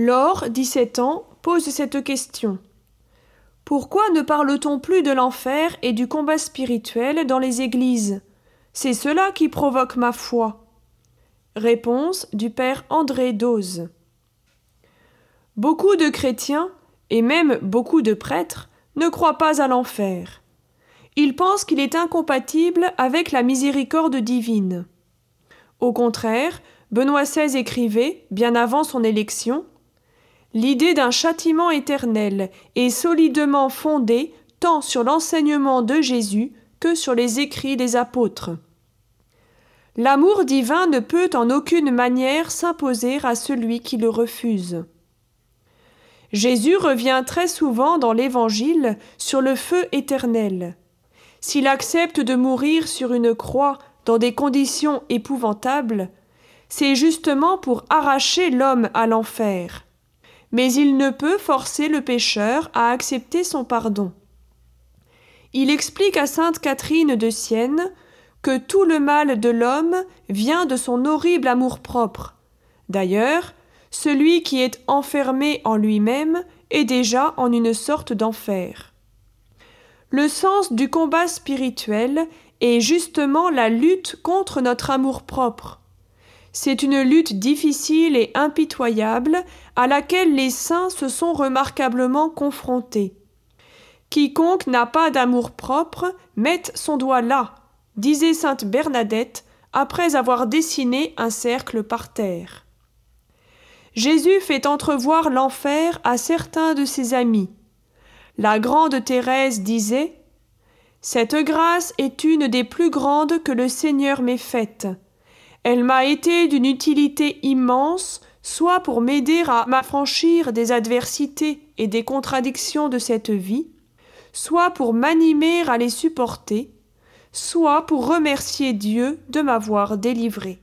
Laure, 17 ans, pose cette question. Pourquoi ne parle-t-on plus de l'enfer et du combat spirituel dans les églises? C'est cela qui provoque ma foi. Réponse du père André Dose. Beaucoup de chrétiens, et même beaucoup de prêtres, ne croient pas à l'enfer. Ils pensent qu'il est incompatible avec la miséricorde divine. Au contraire, Benoît XVI écrivait, bien avant son élection, L'idée d'un châtiment éternel est solidement fondée tant sur l'enseignement de Jésus que sur les écrits des apôtres. L'amour divin ne peut en aucune manière s'imposer à celui qui le refuse. Jésus revient très souvent dans l'Évangile sur le feu éternel. S'il accepte de mourir sur une croix dans des conditions épouvantables, c'est justement pour arracher l'homme à l'enfer. Mais il ne peut forcer le pécheur à accepter son pardon. Il explique à sainte Catherine de Sienne que tout le mal de l'homme vient de son horrible amour-propre. D'ailleurs, celui qui est enfermé en lui-même est déjà en une sorte d'enfer. Le sens du combat spirituel est justement la lutte contre notre amour-propre. C'est une lutte difficile et impitoyable à laquelle les saints se sont remarquablement confrontés. Quiconque n'a pas d'amour-propre mette son doigt là, disait sainte Bernadette après avoir dessiné un cercle par terre. Jésus fait entrevoir l'enfer à certains de ses amis. La grande Thérèse disait Cette grâce est une des plus grandes que le Seigneur m'ait faite. Elle m'a été d'une utilité immense, soit pour m'aider à m'affranchir des adversités et des contradictions de cette vie, soit pour m'animer à les supporter, soit pour remercier Dieu de m'avoir délivré.